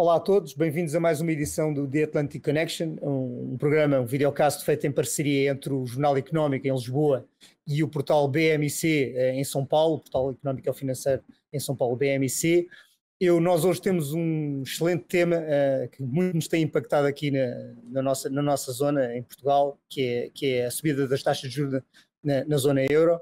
Olá a todos, bem-vindos a mais uma edição do The Atlantic Connection, um, programa, um videocast feito em parceria entre o Jornal Económico em Lisboa e o portal BMC eh, em São Paulo, o portal Económico e Financeiro em São Paulo, BMC. Eu, nós hoje temos um excelente tema uh, que muito nos tem impactado aqui na, na, nossa, na nossa zona, em Portugal, que é, que é a subida das taxas de juros na, na zona euro.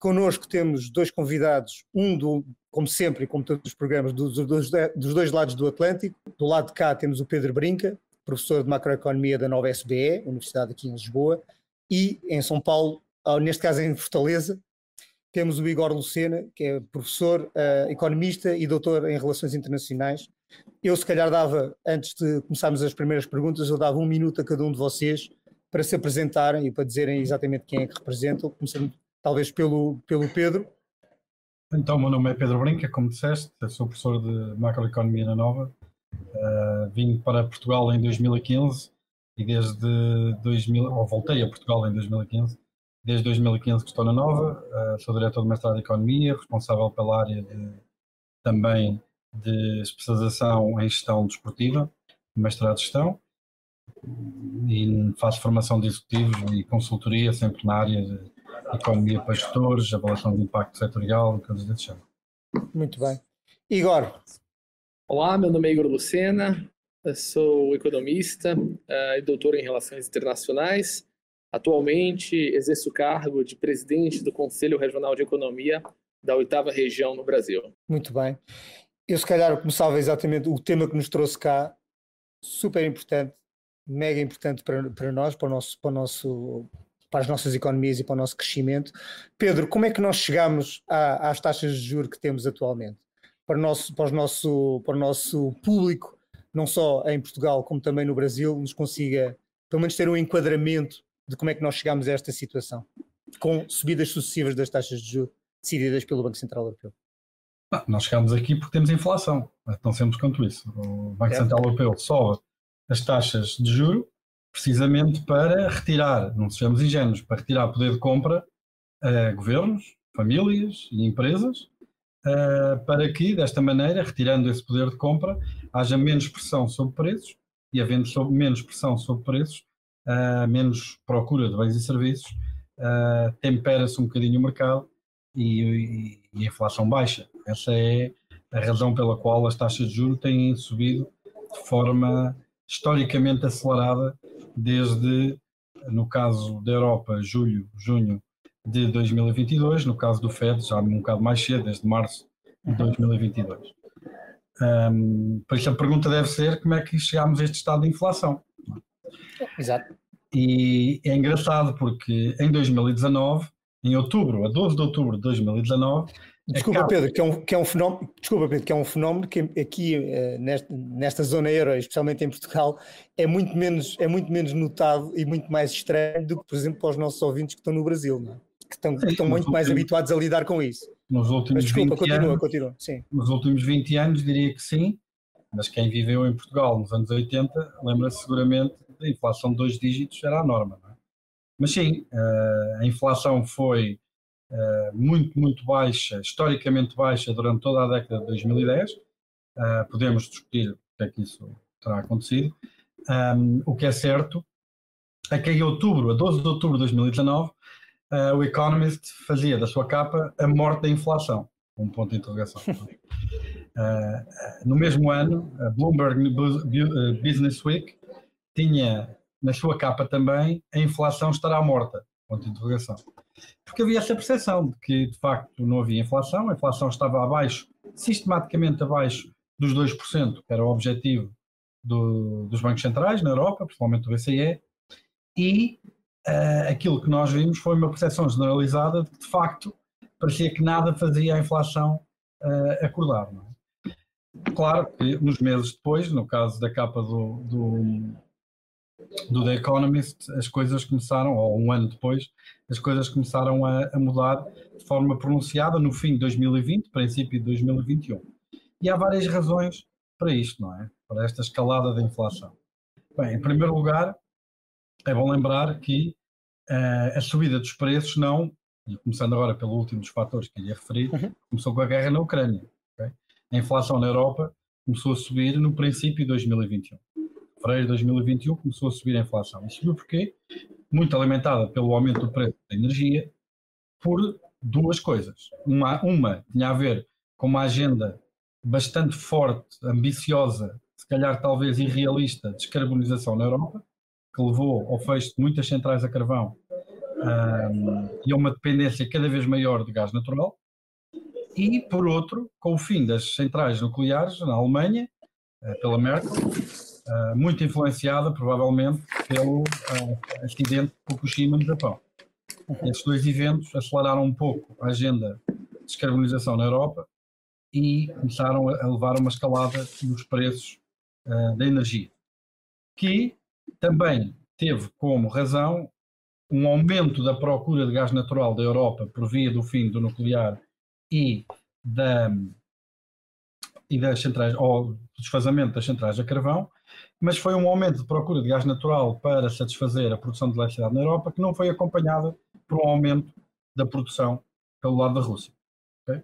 Connosco temos dois convidados, um do, como sempre e como todos os programas, dos, dos, dos, dois lados do Atlântico. Do lado de cá temos o Pedro Brinca, professor de macroeconomia da nova SBE, Universidade aqui em Lisboa, e em São Paulo, neste caso em Fortaleza, temos o Igor Lucena, que é professor, uh, economista e doutor em relações internacionais. Eu, se calhar, dava, antes de começarmos as primeiras perguntas, eu dava um minuto a cada um de vocês para se apresentarem e para dizerem exatamente quem é que representam, começando talvez pelo, pelo Pedro. Então, meu nome é Pedro Brinca, como disseste, sou professor de macroeconomia na Nova. Uh, vim para Portugal em 2015 e desde 2000, ou voltei a Portugal em 2015. Desde 2015 que estou na Nova, uh, sou diretor de mestrado de Economia, responsável pela área de, também de especialização em gestão desportiva, mestrado de gestão, e faço formação de executivos e consultoria sempre na área de economia para gestores, avaliação de impacto setorial coisas desse género. Muito bem. Igor. Olá, meu nome é Igor Lucena, sou economista uh, e doutor em Relações Internacionais. Atualmente exerço o cargo de presidente do Conselho Regional de Economia da oitava região no Brasil. Muito bem. Eu se calhar começava exatamente o tema que nos trouxe cá, super importante, mega importante para, para nós, para o nosso, para o nosso para as nossas economias e para o nosso crescimento. Pedro, como é que nós chegamos às taxas de juros que temos atualmente? Para o, nosso, para, o nosso, para o nosso público, não só em Portugal como também no Brasil, nos consiga pelo menos ter um enquadramento de como é que nós chegamos a esta situação, com subidas sucessivas das taxas de juros decididas pelo Banco Central Europeu. Ah, nós chegamos aqui porque temos inflação, tão simples quanto isso. O Banco é. Central Europeu sobe as taxas de juro precisamente para retirar, não sejamos ingênuos, para retirar poder de compra a governos, famílias e empresas, uh, para que, desta maneira, retirando esse poder de compra, haja menos pressão sobre preços e, havendo menos pressão sobre preços, uh, menos procura de bens e serviços, uh, tempera-se um bocadinho o mercado e, e, e, a inflação baixa. Essa é a razão pela qual as taxas de juros têm subido de forma historicamente acelerada desde, no caso da Europa, julho, junho de 2022, no caso do FED, já um bocado mais cedo, desde março de 2022. Um, por isso a pergunta deve ser como é que chegámos a este estado de inflação. Exato. E é engraçado porque em 2019, em outubro, a 12 de outubro de 2019, Desculpa, Pedro, que é, um, que é um fenómeno, desculpa, Pedro, que é um fenómeno que aqui uh, nesta, nesta zona euro, especialmente em Portugal, é muito, menos, é muito menos notado e muito mais estranho do que, por exemplo, para os nossos ouvintes que estão no Brasil, não é? que estão, que estão muito últimos, mais habituados a lidar com isso. Nos últimos mas, desculpa, 20 continua, anos, continua. Sim. Nos últimos 20 anos diria que sim, mas quem viveu em Portugal nos anos 80 lembra-se seguramente da inflação de dois dígitos era a norma. É? Mas sim, uh, a inflação foi muito, muito baixa, historicamente baixa durante toda a década de 2010. Uh, eh, podemos discutir o que é que isso terá acontecido. Um, o que é certo é que em outubro, a 12 de outubro de 2019, uh, o Economist fazia da sua capa a morte da inflação. Um ponto de interrogação. no mesmo ano, a Bloomberg Business Week tinha na sua capa também a inflação estará morta. Ponto de interrogação. Porque havia essa percepção de que, de facto, não havia inflação, a inflação estava abaixo, sistematicamente abaixo dos 2%, que era o objetivo do, dos bancos centrais na Europa, principalmente do BCE, e uh, aquilo que nós vimos foi uma percepção generalizada de que, de facto, parecia que nada fazia a inflação uh, acordar. É? Claro que, uns meses depois, no caso da capa do, do do The Economist, as coisas começaram, ou um ano depois, as coisas começaram a, a, mudar de forma pronunciada no fim de 2020, princípio de 2021. E há várias razões para isto, não é? Para esta escalada da inflação. Bem, em primeiro lugar, é bom lembrar que uh, a subida dos preços não, e começando agora pelo último dos fatores que ia referir, uhum. começou com a guerra na Ucrânia. Okay? A inflação na Europa começou a subir no princípio de 2021. Fevereiro de 2021 começou a subir a inflação. E subiu porquê? Muito alimentada pelo aumento do preço da energia, por duas coisas. Uma, uma tinha a ver com uma agenda bastante forte, ambiciosa, se calhar talvez irrealista, de descarbonização na Europa, que levou ao fecho de muitas centrais a carvão um, e a uma dependência cada vez maior de gás natural. E, por outro, com o fim das centrais nucleares na Alemanha, eh, pela Merkel, eh, muito influenciada provavelmente pelo uh, acidente de Fukushima no Japão. Esses dois eventos aceleraram um pouco a agenda de descarbonização na Europa e começaram a levar uma escalada nos preços uh, da energia, que também teve como razão um aumento da procura de gás natural da Europa por via do fim do nuclear e da e das centrais, ou desfazamento das centrais a carvão, mas foi um aumento de procura de gás natural para satisfazer a produção de eletricidade na Europa que não foi acompanhada por um aumento da produção pelo lado da Rússia. Okay?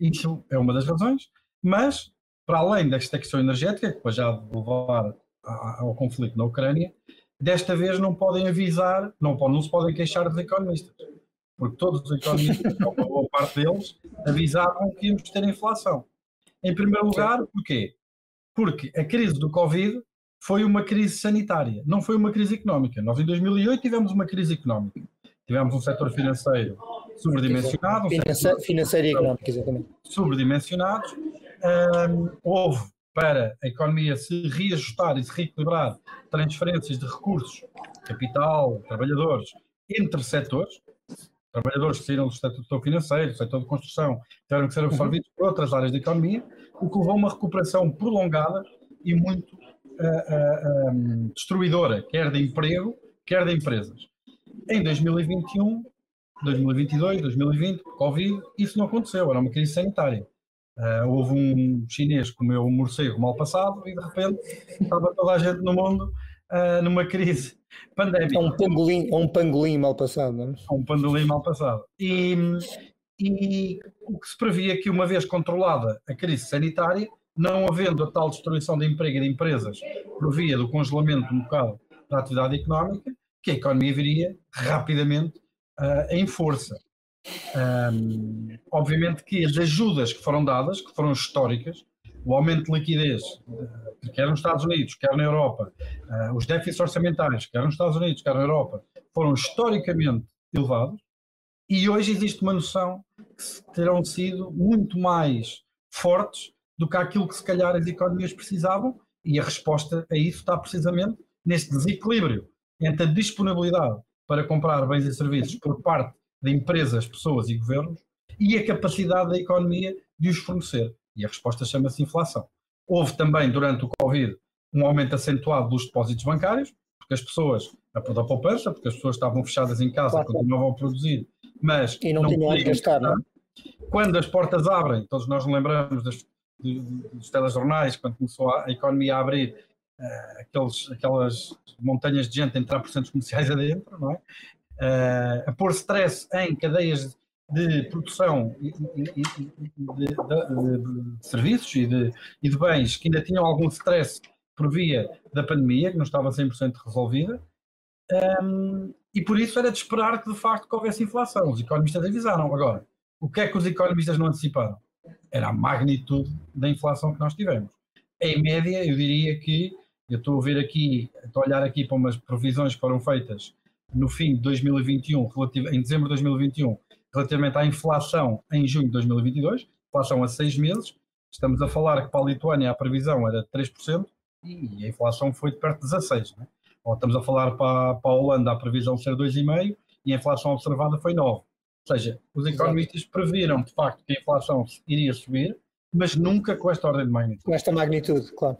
Isso é uma das razões, mas para além desta questão energética, que já de levar ao conflito na Ucrânia, desta vez não podem avisar, não, não se podem queixar dos economistas, porque todos os economistas, ou uma boa parte deles, avisavam que íamos ter inflação. Em primeiro lugar, porquê? Porque a crise do Covid foi uma crise sanitária, não foi uma crise económica. Nós em 2008 tivemos uma crise económica. Tivemos um setor financeiro sobredimensionado. Um financeiro e económico, exatamente. Sobredimensionado. Um, houve, para a economia se reajustar e se reequilibrar, transferências de recursos, capital, trabalhadores, entre setores, trabalhadores que saíram do setor financeiro, do setor de construção, tiveram que ser absorvidos por outras áreas da economia, o que levou a uma recuperação prolongada e muito uh, uh, um, destruidora, quer de emprego, quer de empresas. Em 2021, 2022, 2020, Covid, isso não aconteceu, era uma crise sanitária. Uh, houve um chinês que comeu um morcego mal passado e de repente estava toda a gente no mundo uh, numa crise pandémica. É um pangolim, é um pangolim mal passado, não é? é um pangolim mal passado. E, e o que se previa que, uma vez controlada a crise sanitária, não havendo a tal destruição de emprego e de empresas por via do congelamento um bocado da atividade económica, que a economia viria rapidamente uh, em força. Um, obviamente que as ajudas que foram dadas, que foram históricas, o aumento de liquidez, quer nos Estados Unidos, quer na Europa, uh, os déficits orçamentais, quer nos Estados Unidos, quer na Europa, foram historicamente elevados e hoje existe uma noção que terão sido muito mais fortes do que aquilo que se calhar as economias precisavam e a resposta a isso está precisamente neste desequilíbrio entre a disponibilidade para comprar bens e serviços por parte de empresas, pessoas e governos e a capacidade da economia de os fornecer. E a resposta chama-se inflação. Houve também, durante o Covid, um aumento acentuado dos depósitos bancários, porque as pessoas, a da poupança, porque as pessoas estavam fechadas em casa, claro. continuavam a produzir, mas e não, não tinham onde gastar. Não? Quando as portas abrem, todos nós lembramos das, dos telejornais, quando começou a, a economia a abrir, uh, aqueles, aquelas montanhas de gente a entrar por centros comerciais adentro, não é? Uh, a pôr stress em cadeias de produção de, de, de, de serviços e de, e de bens que ainda tinham algum stress por via da pandemia, que não estava 100% resolvida, um, e por isso era de esperar que de facto que houvesse inflação. Os economistas avisaram. Agora, o que é que os economistas não anteciparam? Era a magnitude da inflação que nós tivemos. Em média, eu diria que, eu estou a ver aqui, estou a olhar aqui para umas previsões que foram feitas no fim de 2021, em dezembro de 2021, relativamente à inflação em junho de 2022, inflação a seis meses, estamos a falar que para a Lituânia a previsão era de 3% e a inflação foi de perto de 16%. Né? Ou estamos a falar para, para a Holanda a previsão ser 2,5% e a inflação observada foi 9%. Ou seja, os economistas previram de facto que a inflação iria subir, mas nunca com esta ordem de magnitude. Com esta magnitude, claro.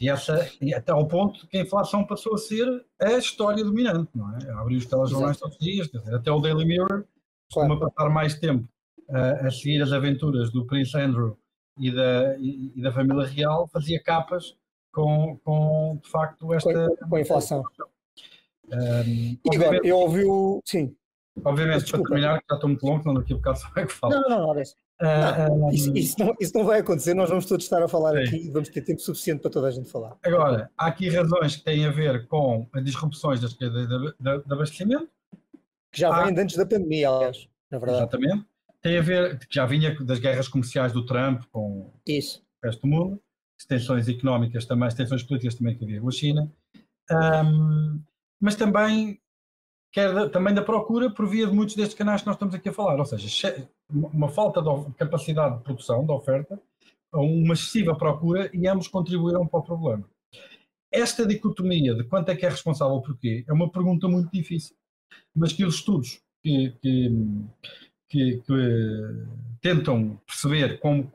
E, essa, e até ao ponto que a inflação passou a ser a história dominante, não é? Abrir os telejornais todos os dias, dizer, até o Daily Mirror costuma claro. passar mais tempo uh, a seguir as aventuras do Prince Andrew e da, e, e da família real, fazia capas com, com de facto esta. Com, com a inflação. Um, Igor, eu ouvi o. Sim. Obviamente, Desculpa. para terminar, que já estou muito longo, não daqui a bocado só é que falo. Não, não, não, não Não, isso, isso, não, isso, não, vai acontecer, nós vamos todos estar a falar sim. aqui e vamos ter tempo suficiente para toda a gente falar. Agora, há aqui razões que têm a ver com as disrupções das cadeias de, de, de, abastecimento. Que já vêm antes da pandemia, aliás, na verdade. Exatamente. Tem a ver, que já vinha das guerras comerciais do Trump com isso. o resto do mundo, extensões económicas também, extensões políticas também que havia com a China. Um, mas também quer da, também da procura por via de muitos destes canais que nós estamos aqui a falar, ou seja, uma falta de capacidade de produção, de oferta, uma excessiva procura e ambos contribuíram para o problema. Esta dicotomia de quanto é que é responsável por quê é uma pergunta muito difícil, mas que os estudos que, que, que, que tentam perceber como,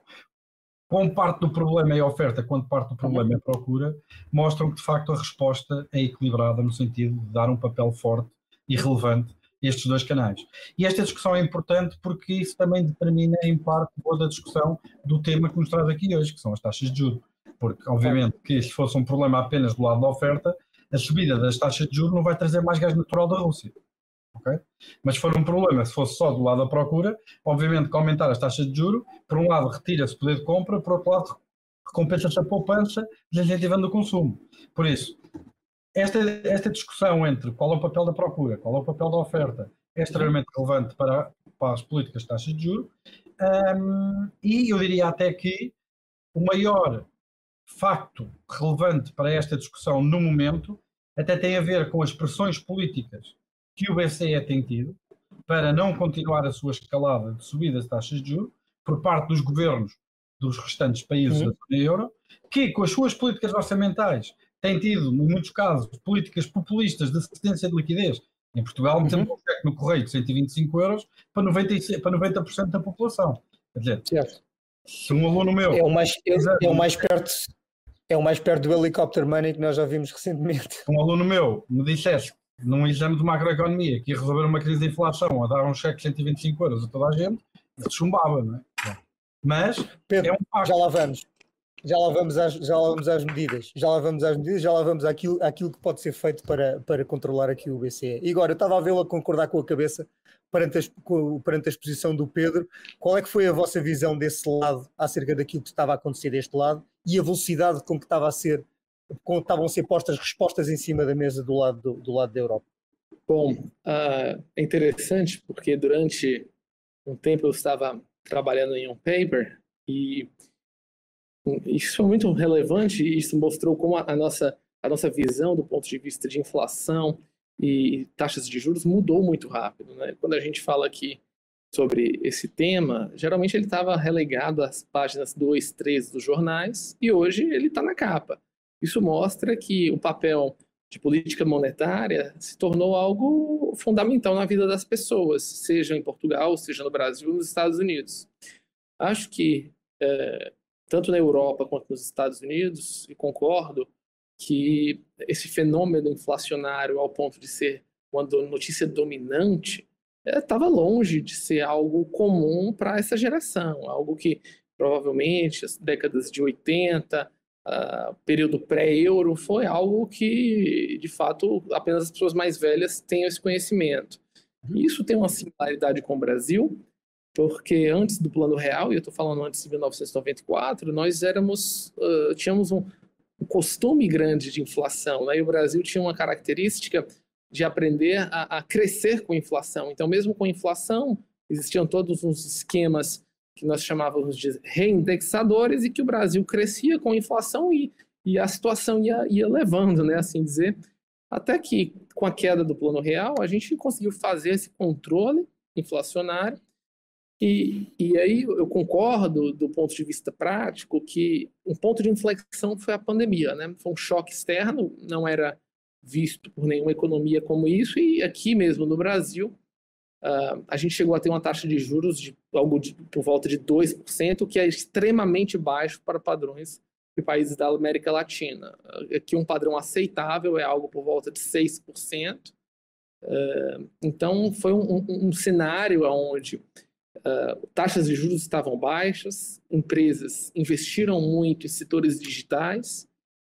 como parte do problema é a oferta, quando parte do problema é a procura, mostram que de facto a resposta é equilibrada no sentido de dar um papel forte e relevante estes dois canais. E esta discussão é importante porque isso também determina, em parte, toda a discussão do tema que nos traz aqui hoje, que são as taxas de juros. Porque, obviamente, que se fosse um problema apenas do lado da oferta, a subida das taxas de juros não vai trazer mais gás natural da Rússia. Okay? Mas se for um problema, se fosse só do lado da procura, obviamente que aumentar as taxas de juros, por um lado retira-se poder de compra, por outro lado recompensa-se a poupança, desincentivando o consumo. Por isso, esta, esta discussão entre qual é o papel da procura, qual é o papel da oferta, é extremamente relevante para, para as políticas de taxas de juros um, e eu diria até que o maior facto relevante para esta discussão no momento até tem a ver com as pressões políticas que o BCE tem tido para não continuar a sua escalada de subidas de taxas de juros por parte dos governos dos restantes países uhum. da zona euro, que com as suas políticas orçamentais tem tido, em muitos casos, políticas populistas de assistência de liquidez. Em Portugal, metemos uhum. um cheque no correio de 125 euros para 90%, para 90 da população. Quer dizer, certo. se um aluno meu. É o mais, é, é o mais perto. É o mais perto do helicóptero money que nós já vimos recentemente. Um aluno meu me dissesse num exame de macroeconomia que ia resolver uma crise de inflação a dar um cheque de 125 euros a toda a gente, ele chumbava, não é? Mas Pedro, é um já lá vamos. Já lá, vamos às, já lá vamos às medidas, já lá vamos às medidas, já lá vamos àquilo, àquilo que pode ser feito para, para controlar aqui o BCE. E agora, eu estava a vê-lo a concordar com a cabeça perante a, perante a exposição do Pedro. Qual é que foi a vossa visão desse lado acerca daquilo que estava a acontecer deste lado e a velocidade com que estava a ser, com estavam a ser postas respostas em cima da mesa do lado, do, do lado da Europa? Bom, uh, é interessante porque durante um tempo eu estava trabalhando em um paper e isso foi muito relevante e isso mostrou como a, nossa, a nossa visão do ponto de vista de inflação e taxas de juros mudou muito rápido. Né? Quando a gente fala aqui sobre esse tema, geralmente ele estava relegado às páginas 2, 3 dos jornais e hoje ele está na capa. Isso mostra que o papel de política monetária se tornou algo fundamental na vida das pessoas, seja em Portugal, seja no Brasil, nos Estados Unidos. Acho que é, tanto na Europa quanto nos Estados Unidos, e concordo que esse fenômeno inflacionário, ao ponto de ser uma notícia dominante, estava é, longe de ser algo comum para essa geração, algo que provavelmente as décadas de 80, uh, período pré-euro, foi algo que, de fato, apenas as pessoas mais velhas têm esse conhecimento. Uhum. Isso tem uma similaridade com o Brasil, porque antes do Plano Real, e eu estou falando antes de 1994, nós éramos, uh, tínhamos um, um, costume grande de inflação, né? e o Brasil tinha uma característica de aprender a, a, crescer com inflação. Então, mesmo com inflação, existiam todos uns esquemas que nós chamávamos de reindexadores e que o Brasil crescia com inflação e, e a situação ia, ia levando, né, assim dizer, até que com a queda do Plano Real, a gente conseguiu fazer esse controle inflacionário e, e aí eu concordo do ponto de vista prático que um ponto de inflexão foi a pandemia, né? Foi um choque externo, não era visto por nenhuma economia como isso, e aqui mesmo no Brasil, uh, a gente chegou a ter uma taxa de juros de algo de, por volta de 2%, que é extremamente baixo para padrões de países da América Latina. Aqui um padrão aceitável é algo por volta de 6%. Uh, então foi um, um, um cenário onde Uh, taxas de juros estavam baixas, empresas investiram muito em setores digitais,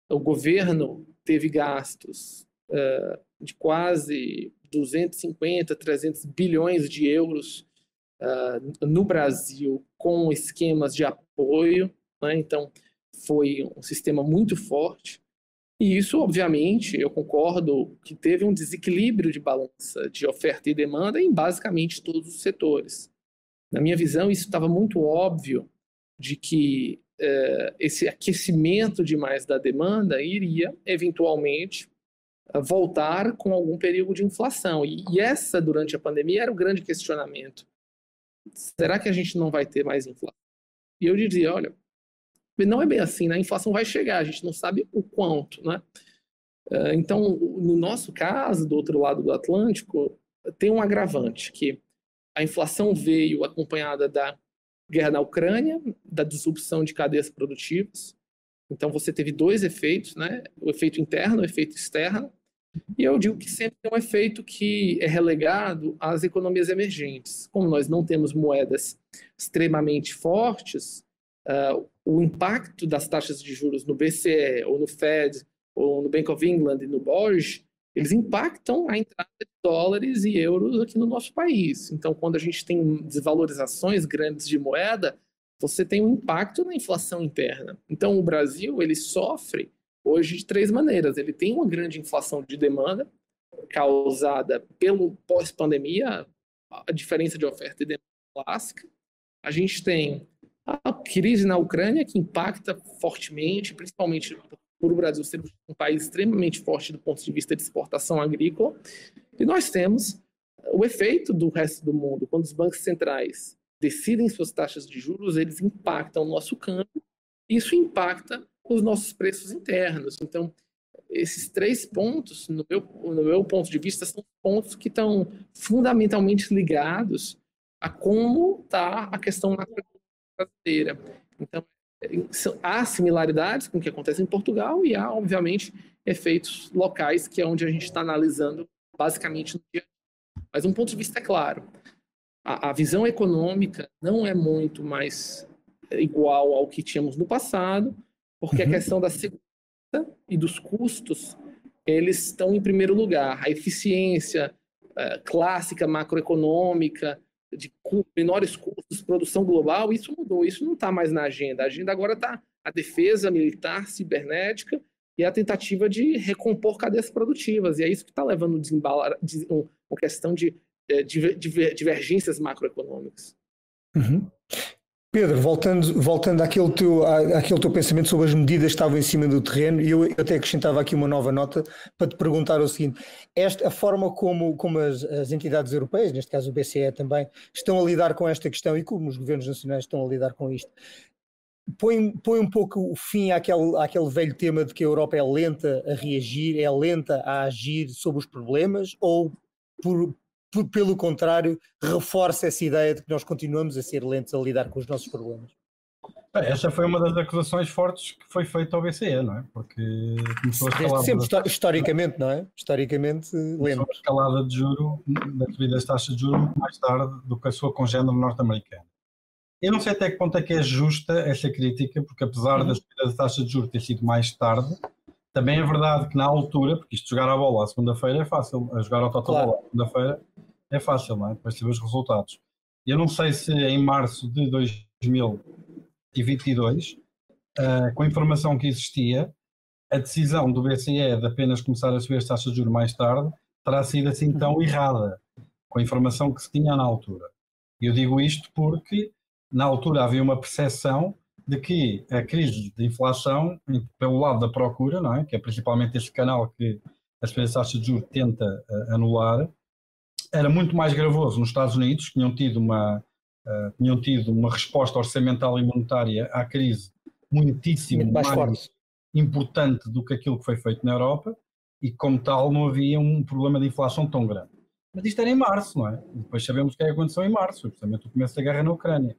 o governo teve gastos uh, de quase 250, 300 bilhões de euros uh, no Brasil com esquemas de apoio, né? então foi um sistema muito forte. E isso, obviamente, eu concordo que teve um desequilíbrio de balança de oferta e demanda em basicamente todos os setores. Na minha visão, isso estava muito óbvio de que uh, esse aquecimento demais da demanda iria, eventualmente, voltar com algum período de inflação. E, e essa, durante a pandemia, era o grande questionamento. Será que a gente não vai ter mais inflação? E eu dizia, olha, não é bem assim, né? A inflação vai chegar, a gente não sabe o quanto, né? Eh, então, no nosso caso, do outro lado do Atlântico, tem um agravante, que a inflação veio acompanhada da guerra na Ucrânia, da disrupção de cadeias produtivas, então você teve dois efeitos, né? O efeito interno, o efeito externo. E eu digo que sempre tem um efeito que é relegado às economias emergentes. Como nós não temos moedas extremamente fortes, uh, o impacto das taxas de juros no BCE, ou no Fed, ou no Bank of England e no BOJ, eles impactam a entrada de dólares e euros aqui no nosso país. Então, quando a gente tem desvalorizações grandes de moeda, você tem um impacto na inflação interna. Então, o Brasil ele sofre hoje de três maneiras. Ele tem uma grande inflação de demanda causada pelo pós-pandemia, a diferença de oferta e demanda clássica. A gente tem a crise na Ucrânia que impacta fortemente, principalmente por o Brasil ser um país extremamente forte do ponto de vista de exportação agrícola. E nós temos o efeito do resto do mundo, quando os bancos centrais decidem suas taxas de juros, eles impactam o nosso câmbio, isso impacta os nossos preços internos. Então, esses três pontos, no meu, no meu ponto de vista, são pontos que estão fundamentalmente ligados a como está a questão brasileira. Então, há similaridades com o que acontece em Portugal e há, obviamente, efeitos locais, que é onde a gente está analisando basicamente no dia. Mas um ponto de vista é claro a, a visão econômica não é muito mais igual ao que tínhamos no passado, porque uhum. a questão da segurança e dos custos, eles estão em primeiro lugar. A eficiência uh, clássica macroeconômica, de menores custos, produção global, isso mudou, isso não está mais na agenda. A agenda agora está a defesa militar, cibernética e a tentativa de recompor cadeias produtivas. E é isso que está levando desembalar, uma questão de é, divergências macroeconômicas. Uhum. Pedro, voltando, voltando àquele, teu, àquele teu pensamento sobre as medidas que estavam em cima do terreno, e eu, eu até acrescentava aqui uma nova nota para te perguntar o seguinte: esta, a forma como, como as, as, entidades europeias, neste caso o BCE também, estão a lidar com esta questão e como os governos nacionais estão a lidar com isto, põe, põe um pouco o fim àquele, àquele velho tema de que a Europa é lenta a reagir, é lenta a agir sobre os problemas, ou por, pelo contrário, reforça essa ideia de que nós continuamos a ser lentos a lidar com os nossos problemas. Essa foi uma das acusações fortes que foi feita ao BCE, não é? Porque começou a escalada. Sempre, da... historicamente, não é? Historicamente lento. A escalada de juro, da subida das taxas de juros, muito mais tarde do que a sua congênere norte-americana. Eu não sei até que ponto é que é justa essa crítica, porque apesar uhum. da subida das taxas de juros ter sido mais tarde, também é verdade que na altura, porque isto jogar a bola à segunda-feira é fácil, a jogar ao total claro. à segunda-feira é fácil, não é? Depois de ver os resultados. Eu não sei se em março de 2022, uh, eh, com a informação que existia, a decisão do BCE de apenas começar a subir as taxas de juros mais tarde terá sido assim tão uhum. errada, com a informação que se tinha na altura. Eu digo isto porque na altura havia uma percepção de que a crise de inflação, pelo lado da procura, não é? que é principalmente este canal que as taxas de juros tenta uh, anular, era muito mais gravoso nos Estados Unidos, que tinham tido uma, uh, tinham tido uma resposta orçamental e monetária à crise muitíssimo mais, mais importante do que aquilo que foi feito na Europa, e como tal não havia um problema de inflação tão grande. Mas isto era em março, não é? E depois sabemos o que é que aconteceu em março, justamente o começo da guerra na Ucrânia.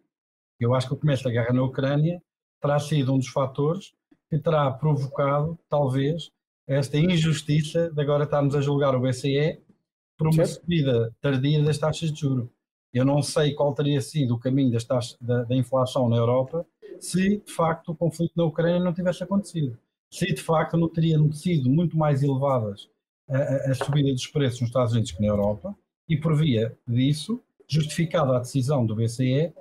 Eu acho que o começo da guerra na Ucrânia terá sido um dos fatores que terá provocado, talvez, esta injustiça de agora estarmos a julgar o BCE por uma certo. subida tardia das taxas de juros. Eu não sei qual teria sido o caminho das taxas, da, da, inflação na Europa se de facto o conflito na Ucrânia não tivesse acontecido. Se de facto não teriam sido muito mais elevadas a, a, a subida dos preços nos Estados Unidos que na Europa, e por via disso justificada a decisão do BCE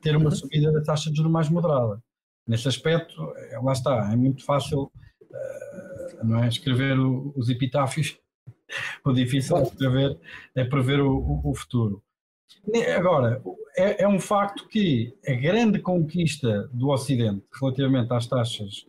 ter uma uhum. subida da taxa de juros mais moderada. Nesse aspecto, eh, lá está, é muito fácil uh, não é, escrever o, os epitáfios, o difícil é prever, é prever o, o, o futuro. Agora, é, é, um facto que a grande conquista do Ocidente relativamente às taxas,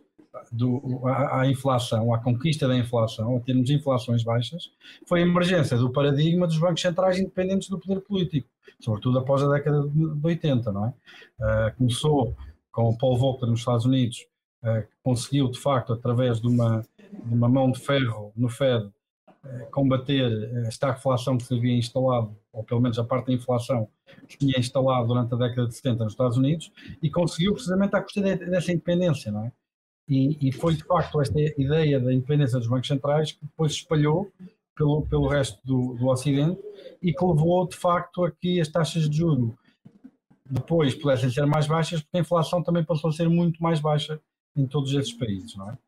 do, à, inflação, à conquista da inflação, a termos inflações baixas, foi a emergência do paradigma dos bancos centrais independentes do poder político, sobretudo após a década de 80, não é? Uh, começou com o Paul Volcker nos Estados Unidos, uh, conseguiu, de facto, através de uma, de uma mão de ferro no Fed, uh, combater a estagflação que se havia instalado, ou pelo menos a parte da inflação que tinha instalado durante a década de 70 nos Estados Unidos, e conseguiu precisamente à custa dessa independência, não é? E, e, foi de facto esta ideia da independência dos bancos centrais que depois se espalhou pelo, pelo resto do, do Ocidente e que levou de facto a que as taxas de juro depois pudessem ser mais baixas, porque a inflação também passou a ser muito mais baixa em todos esses países, não é?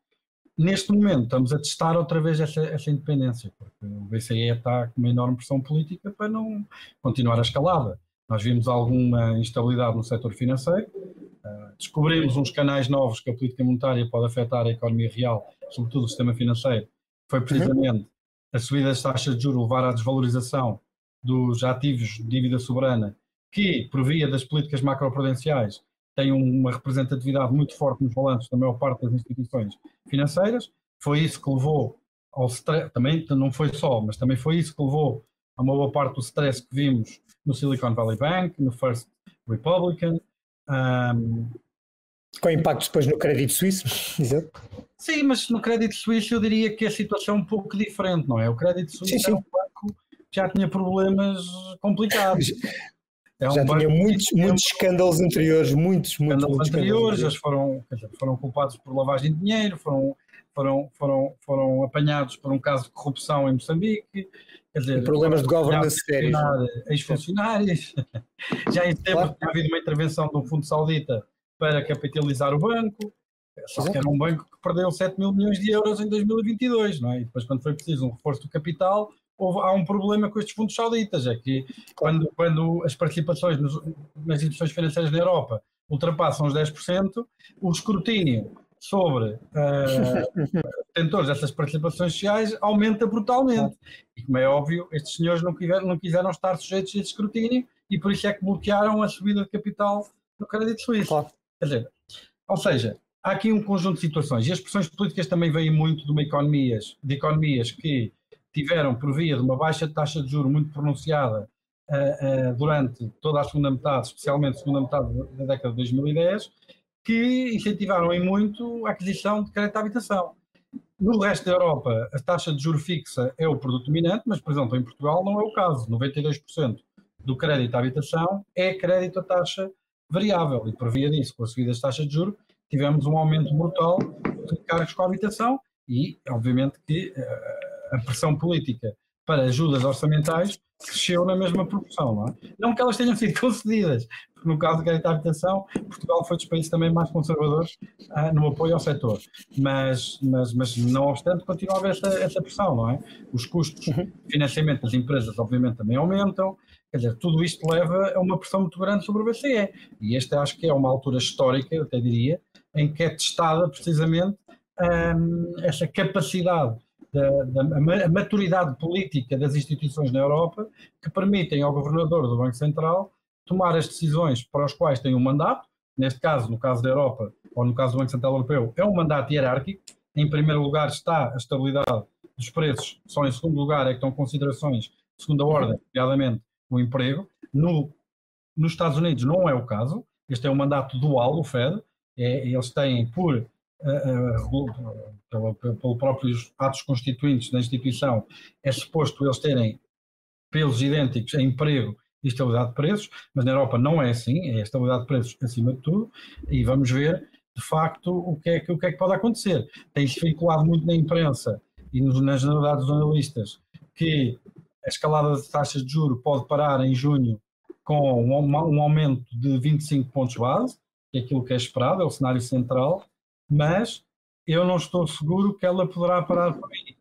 Neste momento estamos a testar outra vez essa, essa independência, porque o BCE está com uma enorme pressão política para não continuar a escalada. Nós vimos alguma instabilidade no setor financeiro, descobrimos uns canais novos que a política monetária pode afetar a economia real, sobretudo o sistema financeiro. Foi precisamente a subida das taxas de juros levar à desvalorização dos ativos de dívida soberana que, por via das políticas macroprudenciais, têm uma representatividade muito forte nos balanços da maior parte das instituições financeiras. Foi isso que levou ao stress, também não foi só, mas também foi isso que levou a uma boa parte do stress que vimos no Silicon Valley Bank, no First Republican. Um, com impactos depois no crédito suíço, exato. Sim, mas no crédito suíço eu diria que a situação é um pouco diferente, não é? O crédito suíço sim, sim. é um banco que já tinha problemas complicados. É um já tinha muitos, muitos escândalos anteriores, muitos, muitos, escândalos muitos anteriores, eles foram, dizer, foram culpados por lavagem de dinheiro, foram, foram, foram, foram apanhados por um caso de corrupção em Moçambique, quer dizer, problemas de governance sérios. Ex-funcionários, já em setembro claro. havido uma intervenção de um fundo saudita para capitalizar o banco, só que era um banco que perdeu 7 mil milhões de euros em 2022, não é? E depois, quando foi preciso um reforço do capital, houve, há um problema com estes fundos sauditas, é que quando, quando as participações nos, nas instituições financeiras na Europa ultrapassam os 10%, o escrutínio sobre uh, detentores dessas participações sociais aumenta brutalmente. E como é óbvio, estes senhores não quiseram, não quiseram estar sujeitos a esse escrutínio e por isso é que bloquearam a subida de capital do crédito suíço. Claro. Quer dizer, ou seja, há aqui um conjunto de situações e as pressões políticas também vêm muito de, uma economias, de economias que tiveram por via de uma baixa taxa de juros muito pronunciada uh, uh, durante toda a segunda metade, especialmente a segunda metade da década de 2010, que incentivaram em muito a aquisição de crédito à habitação. No resto da Europa, a taxa de juro fixa é o produto dominante, mas, por exemplo, em Portugal não é o caso. 92% do crédito à habitação é crédito a taxa variável e, por via disso, com a subida das taxas de juros, tivemos um aumento brutal de cargos com a habitação e, obviamente, que uh, a pressão política para ajudas orçamentais cresceu na mesma proporção, não é? Não que elas tenham sido concedidas, porque no caso da crédito à habitação, Portugal foi dos países também mais conservadores ah, no apoio ao setor, mas, mas, mas não obstante continua a haver essa, essa pressão, não é? Os custos de financiamento das empresas obviamente também aumentam, quer dizer, tudo isto leva a uma pressão muito grande sobre o BCE, e esta acho que é uma altura histórica, eu até diria, em que é testada precisamente hum, essa capacidade da, da maturidade política das instituições na Europa que permitem ao governador do Banco Central tomar as decisões para as quais tem um mandato, neste caso, no caso da Europa, ou no caso do Banco Central Europeu, é um mandato hierárquico. Em primeiro lugar está a estabilidade dos preços, só em segundo lugar é que estão considerações de segunda ordem, nomeadamente o emprego. No, nos Estados Unidos não é o caso, este é um mandato dual, o Fed, é, eles têm por pelos pelo próprios atos constituintes da instituição, é suposto eles terem pelos idênticos em emprego e estabilidade de preços, mas na Europa não é assim, é estabilidade de preços acima de tudo, e vamos ver de facto o que é que, o que, é que pode acontecer. Tem-se vinculado muito na imprensa e nas generalidades dos analistas que a escalada de taxas de juro pode parar em junho com um, um aumento de 25 pontos base, que é aquilo que é esperado, é o cenário central, mas eu não estou seguro que ela poderá parar por aí.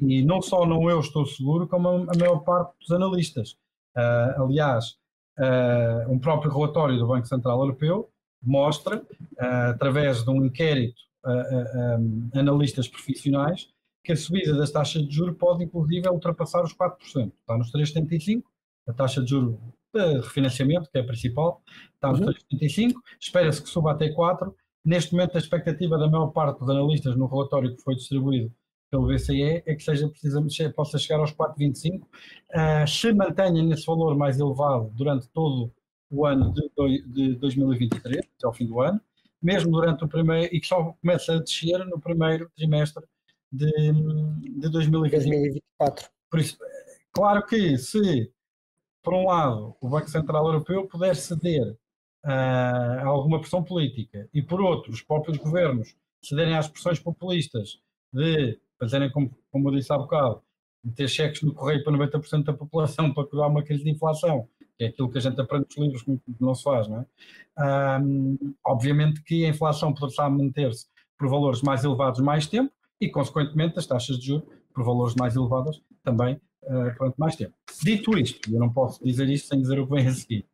E não só não eu estou seguro, como a maior parte dos analistas. Uh, aliás, uh, um próprio relatório do Banco Central Europeu mostra, uh, através de um inquérito a um, analistas profissionais, que a subida das taxas de juros pode, inclusive, ultrapassar os 4%. Está nos 3,75%, a taxa de juros de refinanciamento, que é a principal, está nos uhum. 3,75%, espera-se que suba até 4%. Neste momento, a expectativa da maior parte dos analistas no relatório que foi distribuído pelo BCE é que seja precisamente, possa chegar aos 4,25, uh, se mantenha nesse valor mais elevado durante todo o ano de, de 2023, até ao fim do ano, mesmo durante o primeiro, e que só começa a descer no primeiro trimestre de, de 2024. Por isso, claro que se, por um lado, o Banco Central Europeu puder ceder uh, alguma pressão política e, por outro, os próprios governos cederem às pressões populistas de fazerem, como, como eu disse há bocado, meter cheques no correio para 90% da população para curar uma crise de inflação, que é aquilo que a gente aprende nos livros que não se faz, não é? Um, obviamente que a inflação poderá manter-se por valores mais elevados mais tempo e, consequentemente, as taxas de juros por valores mais elevados também uh, mais tempo. Dito isto, eu não posso dizer isto sem dizer o que vem a seguir,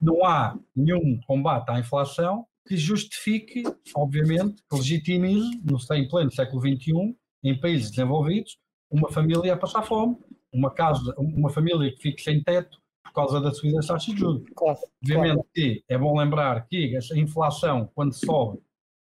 não há nenhum combate à inflação que justifique, obviamente, que legitimize, no em pleno século XXI, em países desenvolvidos, uma família a passar fome, uma casa, uma família que fique sem teto por causa da subida das taxas de juros. Claro, obviamente claro. que é bom lembrar que a inflação, quando sobe,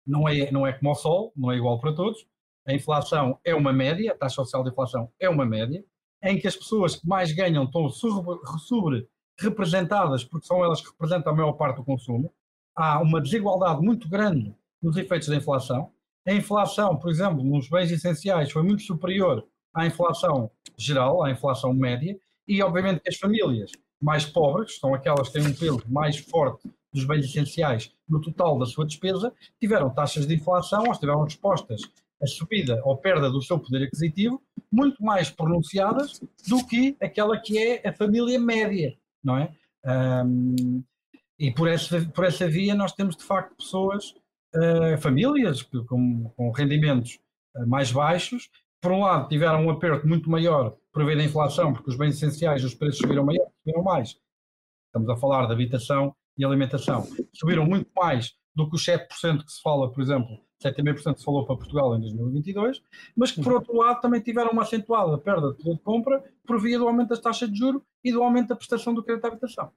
não é, não é como o sol, não é igual para todos. A inflação é uma média, a taxa oficial de inflação é uma média, em que as pessoas que mais ganham estão sobre representadas, porque são elas que representam a maior parte do consumo há uma desigualdade muito grande nos efeitos da inflação. A inflação, por exemplo, nos bens essenciais foi muito superior à inflação geral, à inflação média, e obviamente que as famílias mais pobres, são aquelas que têm um peso mais forte dos bens essenciais no total da sua despesa, tiveram taxas de inflação, ou estiveram expostas a subida ou perda do seu poder aquisitivo muito mais pronunciadas do que aquela que é a família média, não é? Um, e por essa, por essa via nós temos de facto pessoas, uh, famílias com, com rendimentos uh, mais baixos, por um lado tiveram um aperto muito maior por via da inflação, porque os bens essenciais, os preços subiram, maior, subiram mais. Estamos a falar de habitação e alimentação. Subiram muito mais do que os 7% que se fala, por exemplo, 7,5% que se falou para Portugal em 2022, mas que por outro lado também tiveram uma acentuada perda de poder de compra por via do aumento das taxas de juro e do aumento da prestação do crédito à habitação.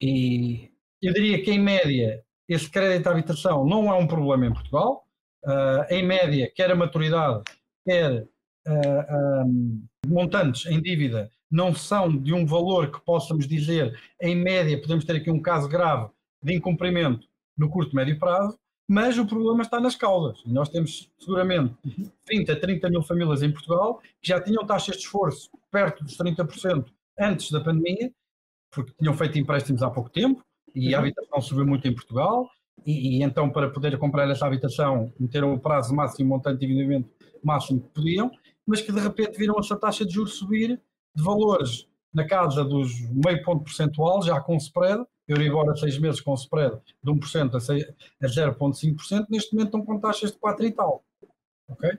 E eu diria que, em média, esse crédito à habitação não é um problema em Portugal. Uh, em média, quer a maturidade, quer uh, ah, um, ah, montantes em dívida não são de um valor que possamos dizer, em média, podemos ter aqui um caso grave de incumprimento no curto médio prazo, mas o problema está nas causas. Nós temos seguramente 20 a 30 mil famílias em Portugal que já tinham taxas de esforço perto dos 30% antes da pandemia, porque tinham feito empréstimos há pouco tempo, e a uhum. habitação subiu muito em Portugal, e, e, então para poder comprar essa habitação meteram o prazo máximo, montante de endividamento máximo que podiam, mas que de repente viram essa taxa de juros subir de valores na casa dos meio ponto percentual, já com spread, Euribor a seis meses com spread de 1% a, a 0,5%, neste momento estão com taxas de 4 e tal. Okay?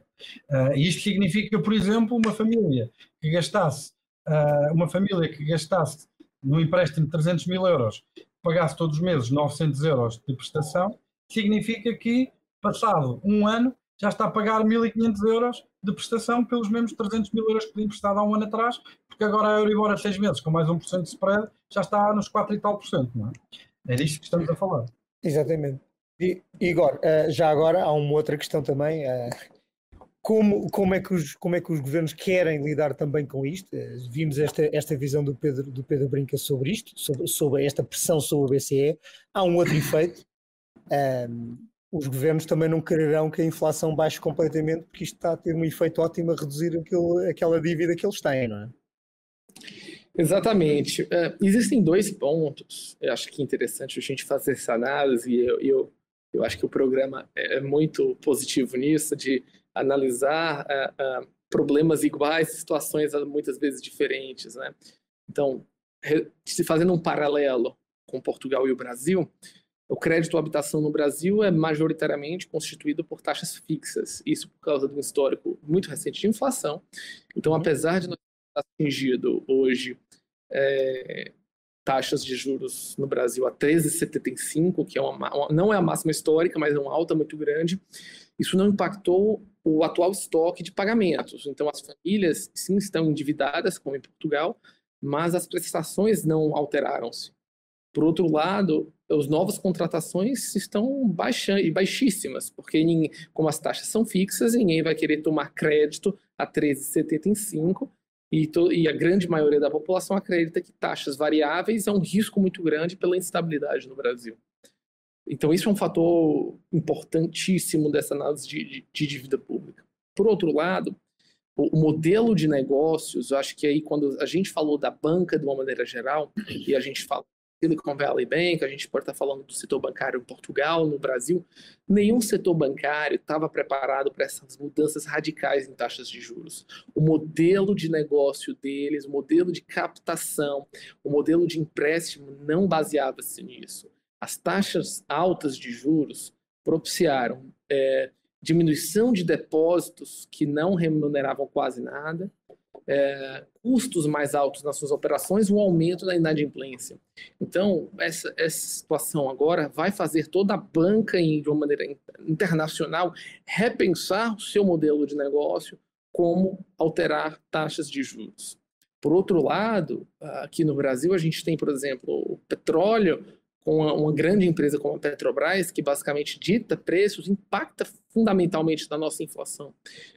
Uh, isto significa, por exemplo, uma família que gastasse, uh, uma família que gastasse no empréstimo de 300 mil euros pagasse todos os meses 900 euros de prestação, significa que, passado um ano, já está a pagar 1.500 euros de prestação pelos mesmos 300 mil euros que podia emprestado há um ano atrás, porque agora a Euribor a seis meses, com mais 1% de spread, já está nos 4 e tal por cento, não é? É disto que estamos a falar. Exatamente. E, Igor, eh, já agora há uma outra questão também, eh, como, como, é que os, como é que os governos querem lidar também com isto? Eh, vimos esta, esta visão do Pedro, do Pedro Brinca sobre isto, sobre, sobre esta pressão sobre o BCE. Há um outro efeito. Um, os governos também não quererão que a inflação baixe completamente, porque isto está a ter um efeito ótimo a reduzir aquela dívida que eles têm, não é? Exatamente. Uh, existem dois pontos, eu acho que é interessante a gente fazer essa análise, e eu, eu, eu acho que o programa é muito positivo nisso, de analisar uh, uh, problemas iguais, situações muitas vezes diferentes, né? Então, se fazendo um paralelo com Portugal e o Brasil, o crédito à habitação no Brasil é majoritariamente constituído por taxas fixas, isso por causa de um histórico muito recente de inflação. Então, uhum. apesar de nós atingido hoje é, taxas de juros no Brasil a 13,75, que é uma, uma, não é a máxima histórica, mas é uma alta muito grande. Isso não impactou o atual estoque de pagamentos. Então, as famílias sim estão endividadas, como em Portugal, mas as prestações não alteraram-se. Por outro lado, as novas contratações estão baixa, baixíssimas, porque ninguém, como as taxas são fixas, ninguém vai querer tomar crédito a 13,75 e, e, a grande maioria da população acredita que taxas variáveis é um risco muito grande pela instabilidade no Brasil. Então, isso é um fator importantíssimo dessa análise de, de, de dívida pública. Por outro lado, o, o modelo de negócios, eu acho que aí quando a gente falou da banca de uma maneira geral, e a gente fala Silicon Valley Bank, a gente pode estar falando do setor bancário em Portugal, no Brasil, nenhum setor bancário estava preparado para essas mudanças radicais em taxas de juros. O modelo de negócio deles, o modelo de captação, o modelo de empréstimo não baseava-se nisso. As taxas altas de juros propiciaram é, diminuição de depósitos que não remuneravam quase nada, é, custos mais altos nas suas operações, o aumento da inadimplência. Então, essa, essa situação agora vai fazer toda a banca, de uma maneira internacional, repensar o seu modelo de negócio, como alterar taxas de juros. Por outro lado, aqui no Brasil, a gente tem, por exemplo, o petróleo com uma, uma, grande empresa como a Petrobras, que basicamente dita preços, impacta fundamentalmente na nossa inflação.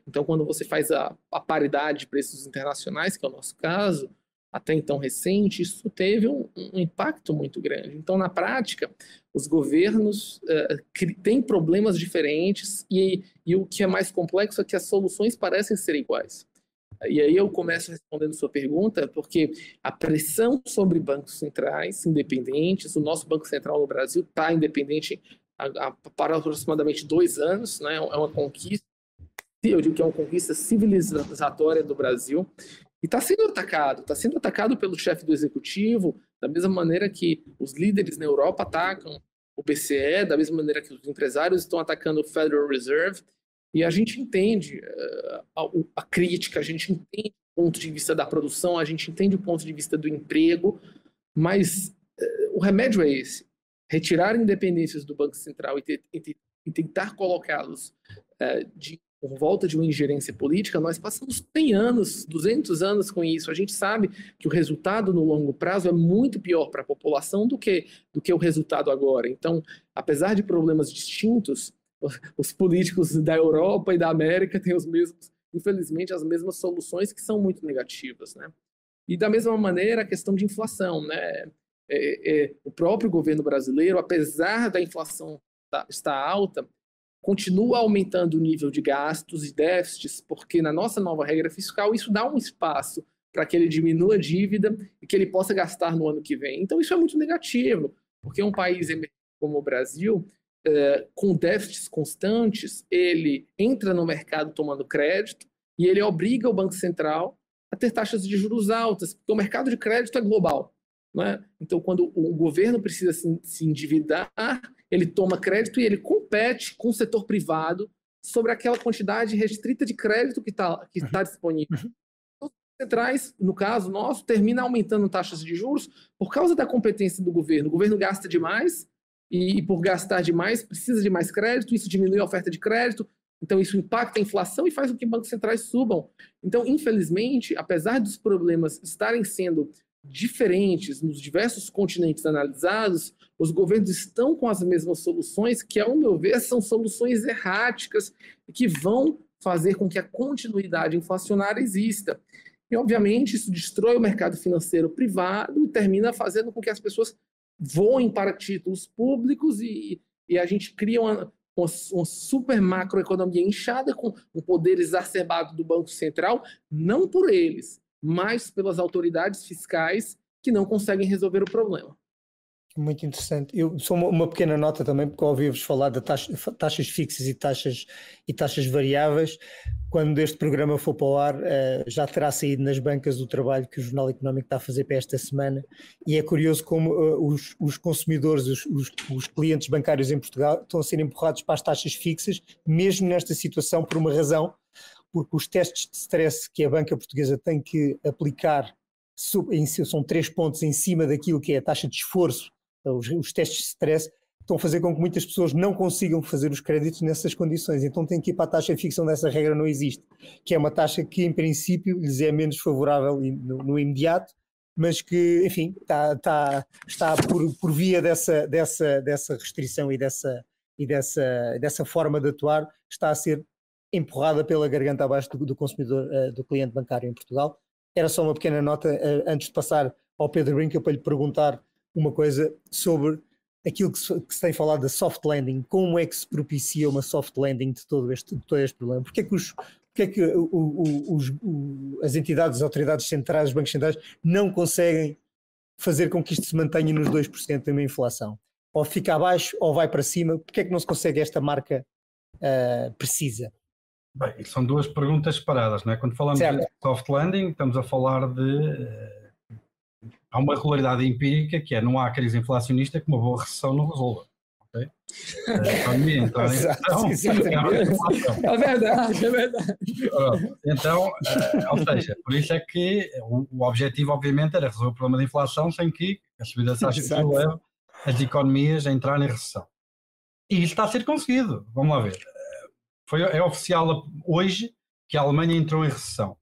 Então, quando você faz a, a paridade de preços internacionais, que é o nosso caso, até então recente, isso teve um, um impacto muito grande. Então, na prática, os governos uh, têm problemas diferentes e, e o que é mais complexo é que as soluções parecem ser iguais. E aí eu começo respondendo sua pergunta, porque a pressão sobre bancos centrais independentes, o nosso Banco Central no Brasil está independente há, há, para aproximadamente dois anos, né? é uma conquista, eu digo que é uma conquista civilizatória do Brasil, e está sendo atacado, está sendo atacado pelo chefe do executivo, da mesma maneira que os líderes na Europa atacam o BCE, da mesma maneira que os empresários estão atacando o Federal Reserve, e a gente entende uh, a, a, crítica, a gente entende o ponto de vista da produção, a gente entende o ponto de vista do emprego, mas uh, o remédio é esse: retirar independências do Banco Central e, e, e tentar colocá-los uh, de por volta de uma ingerência política, nós passamos 100 anos, 200 anos com isso. A gente sabe que o resultado no longo prazo é muito pior para a população do que, do que o resultado agora. Então, apesar de problemas distintos, os políticos da Europa e da América têm os mesmos, infelizmente, as mesmas soluções que são muito negativas, né? E da mesma maneira a questão de inflação, né? É, é, o próprio governo brasileiro, apesar da inflação tá, estar alta, continua aumentando o nível de gastos e déficits, porque na nossa nova regra fiscal isso dá um espaço para que ele diminua a dívida e que ele possa gastar no ano que vem. Então isso é muito negativo, porque um país como o Brasil é, com déficits constantes, ele entra no mercado tomando crédito e ele obriga o Banco Central a ter taxas de juros altas, porque o mercado de crédito é global. Né? Então, quando o governo precisa se, se endividar, ele toma crédito e ele compete com o setor privado sobre aquela quantidade restrita de crédito que está que tá disponível. Uhum. Os centrais, no caso nosso, termina aumentando taxas de juros por causa da competência do governo. O governo gasta demais, e, por gastar demais, precisa de mais crédito, isso diminui a oferta de crédito, então isso impacta a inflação e faz com que bancos centrais subam. Então, infelizmente, apesar dos problemas estarem sendo diferentes nos diversos continentes analisados, os governos estão com as mesmas soluções, que, ao meu ver, são soluções erráticas que vão fazer com que a continuidade inflacionária exista. E, obviamente, isso destrói o mercado financeiro privado e termina fazendo com que as pessoas voem para títulos públicos e, e a gente cria uma, uma, uma super macroeconomia inchada com um poder exacerbado do Banco Central, não por eles, mas pelas autoridades fiscais que não conseguem resolver o problema. Muito interessante. Eu sou uma, uma pequena nota também, porque ouvi-vos falar de taxa, taxas fixas e taxas, e taxas variáveis. Quando este programa for para o ar, uh, já terá saído nas bancas o trabalho que o Jornal Económico está a fazer para esta semana. E é curioso como uh, os, os, consumidores, os, os, os, clientes bancários em Portugal estão a ser empurrados para as taxas fixas, mesmo nesta situação, por uma razão, porque os testes de stress que a banca portuguesa tem que aplicar são três pontos em cima daquilo que é a taxa de esforço, os, os testes de stress, estão a fazer com que muitas pessoas não consigam fazer os créditos nessas condições. Então tem que ir para a taxa de ficção dessa regra não existe, que é uma taxa que em princípio lhes é menos favorável no, no imediato, mas que, enfim, está, está, está por, por via dessa, dessa, dessa restrição e dessa, e dessa, dessa forma de atuar, está a ser empurrada pela garganta abaixo do, do consumidor, uh, do cliente bancário em Portugal. Era só uma pequena nota uh, antes de passar ao Pedro Rinca para lhe perguntar uma coisa sobre aquilo que se, que se, tem falado da soft landing, como é que se propicia uma soft landing de todo este, de todo este problema? Porque é que, os, porque é que o, o, os, o, as entidades, as autoridades centrais, os bancos centrais não conseguem fazer com que isto se mantenha nos 2% de uma inflação? Ou fica abaixo ou vai para cima? Porque é que não se consegue esta marca uh, precisa? Bem, são duas perguntas separadas, não é? Quando falamos certo. de soft landing, estamos a falar de há uma regularidade empírica que é não há crise inflacionista que uma boa recessão não resolva. Okay? A economia entrar em recessão. É verdade, é verdade. Então, eh, ou seja, por isso é que o, o objetivo, obviamente, era resolver o problema da inflação sem que a subida das taxas leve as economias a entrar em recessão. E isso está a ser conseguido. Vamos lá ver. Foi, é oficial hoje que a Alemanha entrou em recessão.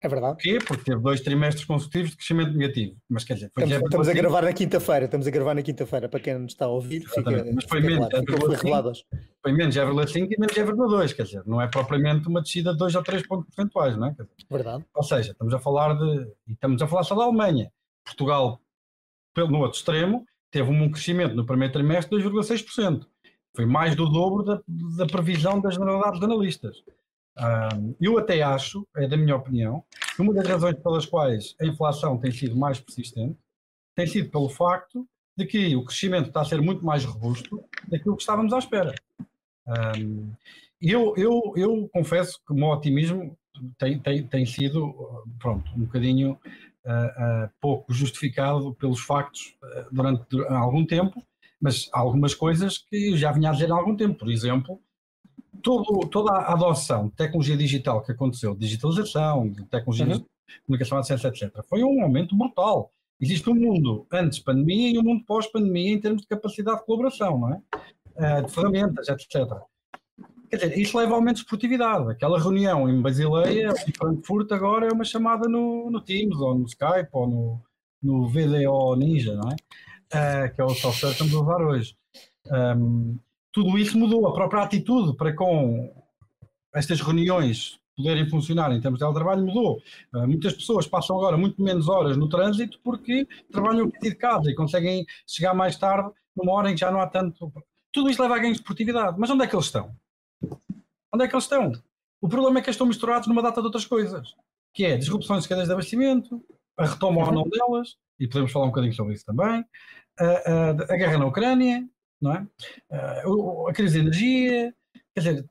É verdade. Porquê? Porque teve dois trimestres consecutivos de crescimento negativo. Mas quer dizer, foi estamos, estamos a gravar na quinta-feira, estamos a gravar na quinta-feira, para quem não está a ouvir, fica, mas foi menos, claro, fica foi menos 0,5 e menos 0,2, quer dizer, não é propriamente uma descida de 2 ou 3 pontos percentuais, não é? Verdade. Ou seja, estamos a falar de, e estamos a falar só da Alemanha. Portugal, pelo, no outro extremo, teve um crescimento no primeiro trimestre de 2,6%. Foi mais do dobro da, da previsão das generalidades de analistas. Eu até acho, é da minha opinião, que uma das razões pelas quais a inflação tem sido mais persistente tem sido pelo facto de que o crescimento está a ser muito mais robusto daquilo que estávamos à espera. Eu, eu, eu confesso que o meu otimismo tem, tem, tem sido, pronto, um bocadinho uh, uh, pouco justificado pelos factos uh, durante, durante algum tempo, mas há algumas coisas que já vinha a dizer há algum tempo. Por exemplo, todo, toda a adoção de tecnologia digital que aconteceu, digitalização, de tecnologias uhum. de comunicação, etc, etc, foi um aumento brutal. Existe um mundo antes pandemia e um mundo pós-pandemia em termos de capacidade de colaboração, não é? Uh, de ferramentas, etc. Quer dizer, isso leva a aumento de esportividade. Aquela reunião em Basileia, em Frankfurt, agora é uma chamada no, no Teams, ou no Skype, ou no, no VDO Ninja, não é? Uh, que é o software que estamos a usar hoje. Um, tudo isso mudou. A própria atitude para com estas reuniões poderem funcionar em termos de teletrabalho mudou. Uh, muitas pessoas passam agora muito menos horas no trânsito porque trabalham a partir de casa e conseguem chegar mais tarde numa hora em que já não há tanto. Tudo isso leva a ganhos de produtividade. Mas onde é que eles estão? Onde é que eles estão? O problema é que eles estão misturados numa data de outras coisas, que é disrupções de cadeias de abastecimento, a retoma ou não delas, e podemos falar um bocadinho sobre isso também, a, a, a guerra na Ucrânia, não é? Uh, a crise de energia, quer dizer,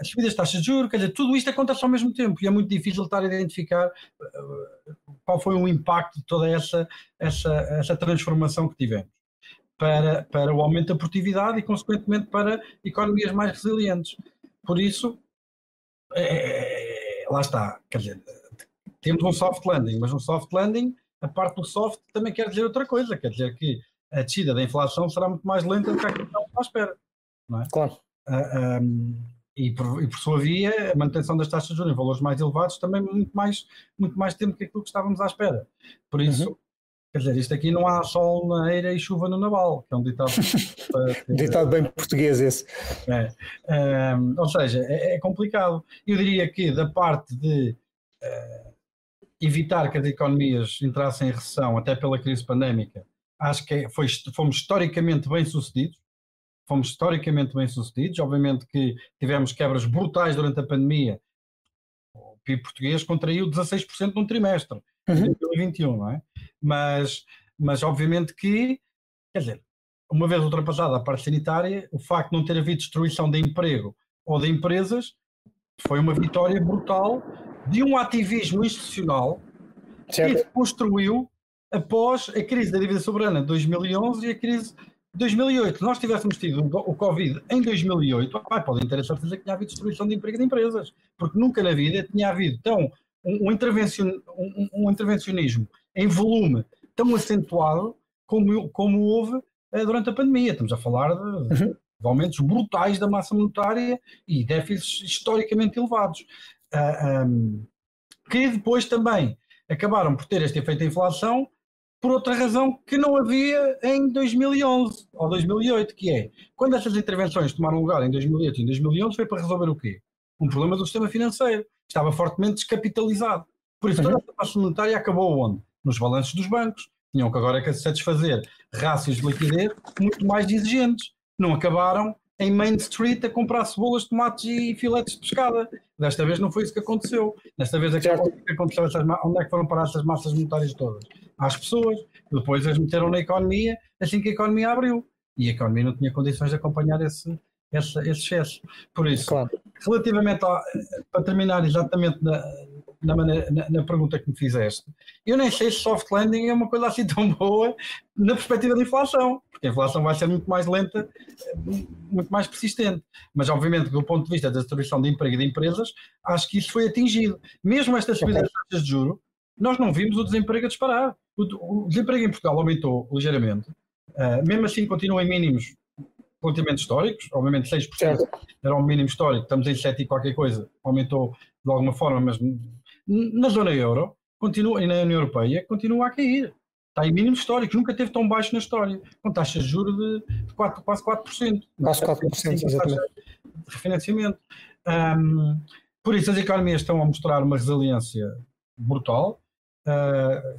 as subidas de taxas de juros, quer dizer, tudo isto acontece ao mesmo tempo e é muito difícil estar a identificar uh, qual foi o impacto de toda essa, essa, essa transformação que tivemos para, para o aumento da produtividade e, consequentemente, para economias mais resilientes. Por isso, é, lá está, quer dizer, temos um soft landing, mas um soft landing, a parte do soft também quer dizer outra coisa, quer dizer que a descida da inflação será muito mais lenta do que aquilo que estamos à espera. Não é? Claro. Uh, ah, um, e, por, e por sua via, a manutenção das taxas de juros em valores mais elevados também muito mais, muito mais tempo que aquilo que estávamos à espera. Por isso, uhum. quer dizer, isto aqui não há sol na eira e chuva no naval, que é um ditado. ditado bem português esse. É. Ou seja, é, é, complicado. Eu diria que da parte de uh, evitar que as economias entrassem em recessão, até pela crise pandémica, acho que é, foi, fomos historicamente bem sucedidos. Fomos historicamente bem sucedidos. Obviamente que tivemos quebras brutais durante a pandemia. O PIB português contraiu 16% num trimestre, uhum. em 2021, não é? Mas, mas obviamente que, quer dizer, uma vez ultrapassada a parte sanitária, o facto de não ter havido destruição de emprego ou de empresas foi uma vitória brutal de um ativismo institucional certo. que construiu após a crise da dívida soberana de 2011 e a crise de 2008. Se nós tivéssemos tido o Covid em 2008, ah, podem ter a certeza que tinha havido destruição de emprego de empresas, porque nunca na vida tinha havido tão um, intervencion, um, um, intervencionismo em volume tão acentuado como, como houve uh, durante a pandemia. Estamos a falar de, uhum. de, aumentos brutais da massa monetária e déficits historicamente elevados. Uh, ah, um, que depois também acabaram por ter este efeito de inflação por outra razão que não havia em 2011 ou 2008, que é, quando essas intervenções tomaram lugar em 2008 e em 2011, foi para resolver o quê? Um problema do sistema financeiro. Estava fortemente descapitalizado. Por isso, toda a massa monetária acabou onde? Nos balanços dos bancos. Tinham que agora que satisfazer rácios de liquidez muito mais exigentes. Não acabaram em Main Street a comprar cebolas, tomates e filetes de pescada. Desta vez não foi isso que aconteceu. Desta vez é onde é que foram parar essas massas monetárias todas? Às pessoas. Depois as meteram na economia assim que a economia abriu. E a economia não tinha condições de acompanhar esse, esse, esse excesso. Por isso, claro. relativamente a, para terminar exatamente na, na, na, na, pergunta que me fizeste, eu nem sei se soft landing é uma coisa assim tão boa na perspectiva da inflação, porque a inflação vai ser muito mais lenta, muito mais persistente. Mas, obviamente, do ponto de vista da distribuição de emprego e de empresas, acho que isso foi atingido. Mesmo esta subida das taxas de juro, nós não vimos o desemprego a disparar. O, o desemprego em Portugal aumentou ligeiramente, uh, mesmo assim continua em mínimos relativamente históricos, obviamente 6% certo. era um mínimo histórico, estamos em 7 e qualquer coisa, aumentou de alguma forma, mas na zona euro continua, e na União Europeia continua a cair. Está em mínimos históricos, nunca teve tão baixo na história, com taxas de juros de 4, quase 4%. Quase 4%, exatamente. De refinanciamento. Um, por isso, as economias estão a mostrar uma resiliência brutal. Uh,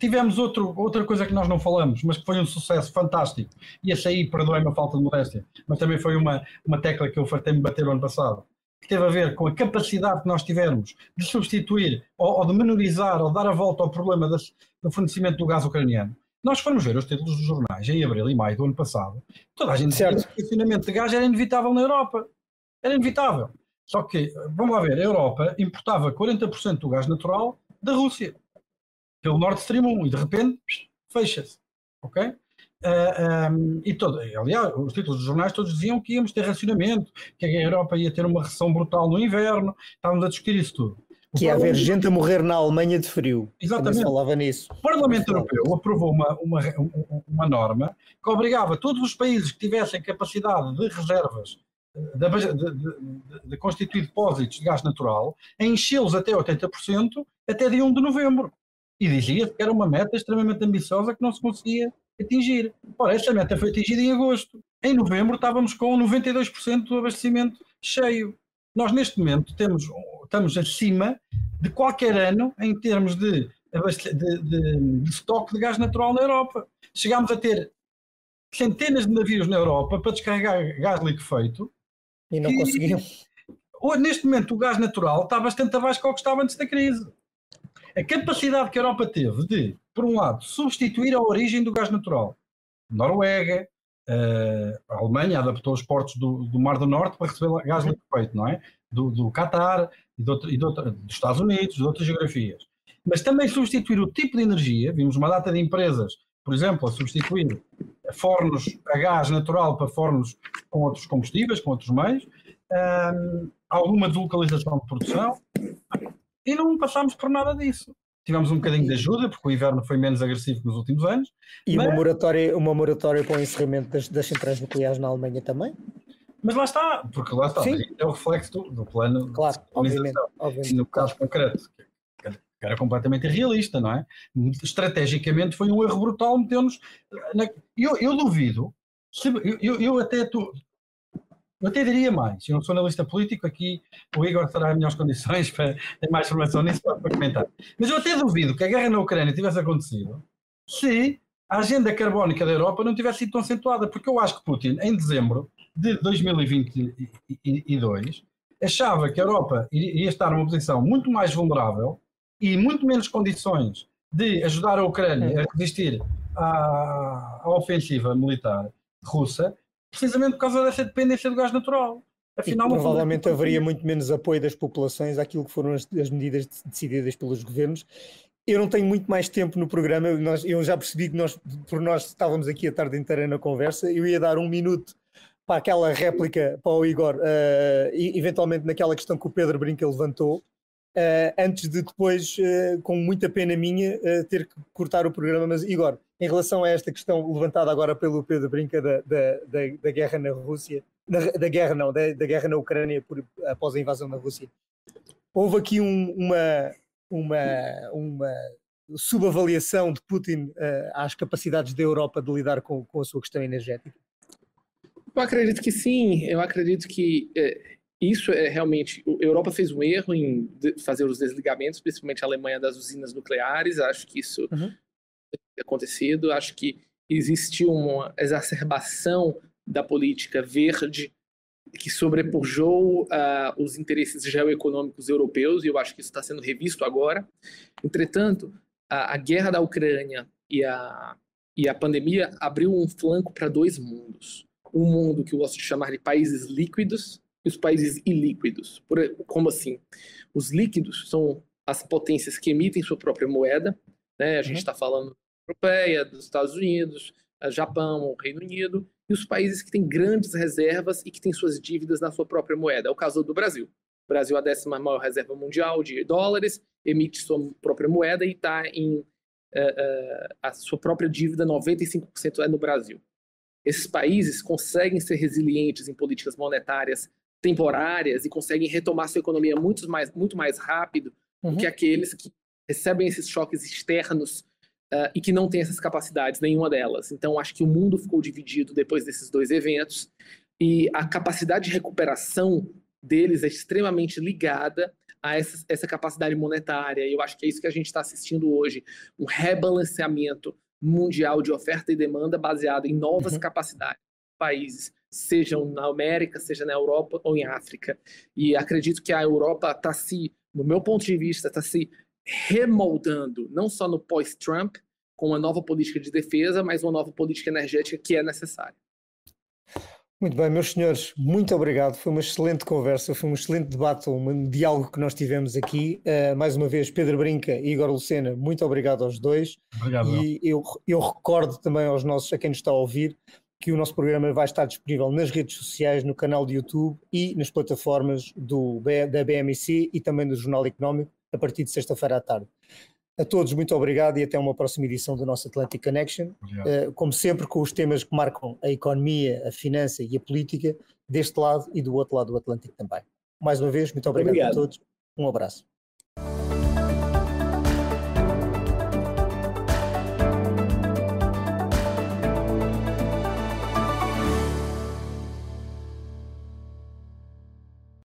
tivemos outro, outra coisa que nós não falamos, mas que foi um sucesso fantástico. E essa aí, perdoem-me a falta de modéstia, mas também foi uma, uma tecla que eu fartei-me bater o ano passado que teve a ver com a capacidade que nós tivermos de substituir ou, ou de menorizar ou dar a volta ao problema das, do fornecimento do gás ucraniano. Nós formos ver os títulos dos jornais em abril e maio do ano passado, toda a gente certo. que o funcionamento de gás era inevitável na Europa. Era inevitável. Só que, vamos lá ver, a Europa importava 40% do gás natural da Rússia, pelo Nord Stream 1, e de repente fecha-se. Ok? Uh, ah, um, e todo, aliás, os títulos dos jornais todos diziam que íamos ter racionamento, que a Europa ia ter uma recessão brutal no inverno, estávamos a discutir isso tudo. O que ia haver gente a morrer na Alemanha de frio. Exatamente. falava nisso. O Parlamento Europeu aprovou uma, uma, uma norma que obrigava todos os países que tivessem capacidade de reservas de, de, de, de constituir depósitos de gás natural a enchê-los até 80% até dia 1 de novembro. E dizia que era uma meta extremamente ambiciosa que não se conseguia atingir. Ora, essa meta foi atingida em agosto. Em novembro estávamos com 92% do abastecimento cheio. Nós neste momento temos, estamos acima de qualquer ano em termos de, de, de, de estoque de gás natural na Europa. Chegámos a ter centenas de navios na Europa para descarregar gás liquefeito. E não conseguiam. Neste momento o gás natural está bastante abaixo do que estava antes da crise. A capacidade que a Europa teve de por um lado, substituir a origem do gás natural. Noruega, uh, a Alemanha adaptou os portos do, do, Mar do Norte para receber gás liquefeito, não é? Do, do Qatar e, outra, e dos Estados Unidos, de outras geografias. Mas também substituir o tipo de energia, vimos uma data de empresas, por exemplo, a substituir fornos a gás natural para fornos com outros combustíveis, com outros meios, um, alguma deslocalização de produção, e não passámos por nada disso tivemos um bocadinho de ajuda, porque o inverno foi menos agressivo que nos últimos anos. E mas... uma, moratória, uma moratória para o encerramento das, das centrais nucleares na Alemanha também? Mas lá está, porque lá está, é o reflexo do, do plano claro, de obviamente, obviamente. E no caso concreto, que era completamente irrealista, não é? Estrategicamente foi um erro brutal, meteu-nos. Na... Eu, eu duvido, eu, eu até tu, eu até diria mais, eu não sou analista político, aqui o Igor terá melhores condições para ter mais informação nisso para, comentar. Mas eu até duvido que a guerra na Ucrânia tivesse acontecido se a agenda carbónica da Europa não tivesse sido tão acentuada, porque eu acho que Putin, em dezembro de 2022, achava que a Europa iria estar numa posição muito mais vulnerável e muito menos condições de ajudar a Ucrânia a resistir à, à ofensiva militar russa precisamente por causa dessa dependência do gás natural. Afinal, provavelmente haveria muito menos apoio das populações àquilo que foram as, as, medidas decididas pelos governos. Eu não tenho muito mais tempo no programa, nós, eu já percebi que nós, por nós estávamos aqui a tarde inteira na conversa, eu ia dar um minuto para aquela réplica para o Igor, uh, e, eventualmente naquela questão que o Pedro Brinca levantou, uh, antes de depois, uh, com muita pena minha, ter que cortar o programa. Mas, Igor, em relação a esta questão levantada agora pelo Pedro Brinca da, da, da, da guerra na Rússia, da, da guerra não, da, da, guerra na Ucrânia por, após a invasão da Rússia, houve aqui um, uma, uma, uma subavaliação de Putin às capacidades da Europa de lidar com, com a sua questão energética? Eu acredito que sim. Eu acredito que é, isso é realmente. A Europa fez um erro em fazer os desligamentos, principalmente a Alemanha das usinas nucleares. Acho que isso uhum. Acontecido. Acho que existiu uma exacerbação da política verde que sobrepujou uh, os interesses geoeconômicos europeus, e eu acho que isso está sendo revisto agora. Entretanto, a, a guerra da Ucrânia e a, e a pandemia abriu um flanco para dois mundos. Um mundo que eu gosto de chamar de países líquidos, e os países ilíquidos. Por, como assim? Os líquidos são as potências que emitem sua própria moeda, né? A gente está uhum. falando Europeia, dos Estados Unidos, Japão, o Reino Unido, e os países que têm grandes reservas e que têm suas dívidas na sua própria moeda. É o caso do Brasil. O Brasil é a décima maior reserva mundial de dólares, emite sua própria moeda e está em uh, uh, a sua própria dívida, 95% é no Brasil. Esses países conseguem ser resilientes em políticas monetárias temporárias e conseguem retomar sua economia muito mais, muito mais rápido uhum. do que aqueles que recebem esses choques externos uh, e que não têm essas capacidades, nenhuma delas. Então, acho que o mundo ficou dividido depois desses dois eventos e a capacidade de recuperação deles é extremamente ligada a essa, essa capacidade monetária. E eu acho que é isso que a gente está assistindo hoje, um rebalanceamento mundial de oferta e demanda baseado em novas uhum. capacidades países sejam na América, seja na Europa ou em África. E acredito que a Europa está se, no meu ponto de vista, está se remoldando, não só no pós-Trump, com uma nova política de defesa, mas uma nova política energética que é necessária. Muito bem, meus senhores, muito obrigado. Foi uma excelente conversa, foi um excelente debate, um diálogo que nós tivemos aqui. Uh, mais uma vez, Pedro Brinca e Igor Lucena, muito obrigado aos dois. Obrigado. E eu, eu recordo também aos nossos, a quem nos está a ouvir, que o nosso programa vai estar disponível nas redes sociais, no canal de YouTube e nas plataformas do, da BMC e também do Jornal Económico a partir de sexta-feira à tarde. A todos, muito obrigado e até uma próxima edição do nosso Atlantic Connection. Uh, como sempre, com os temas que marcam a economia, a finança e a política, deste lado e do outro lado do Atlântico também. Mais uma vez, muito obrigado, obrigado. a todos. Um abraço.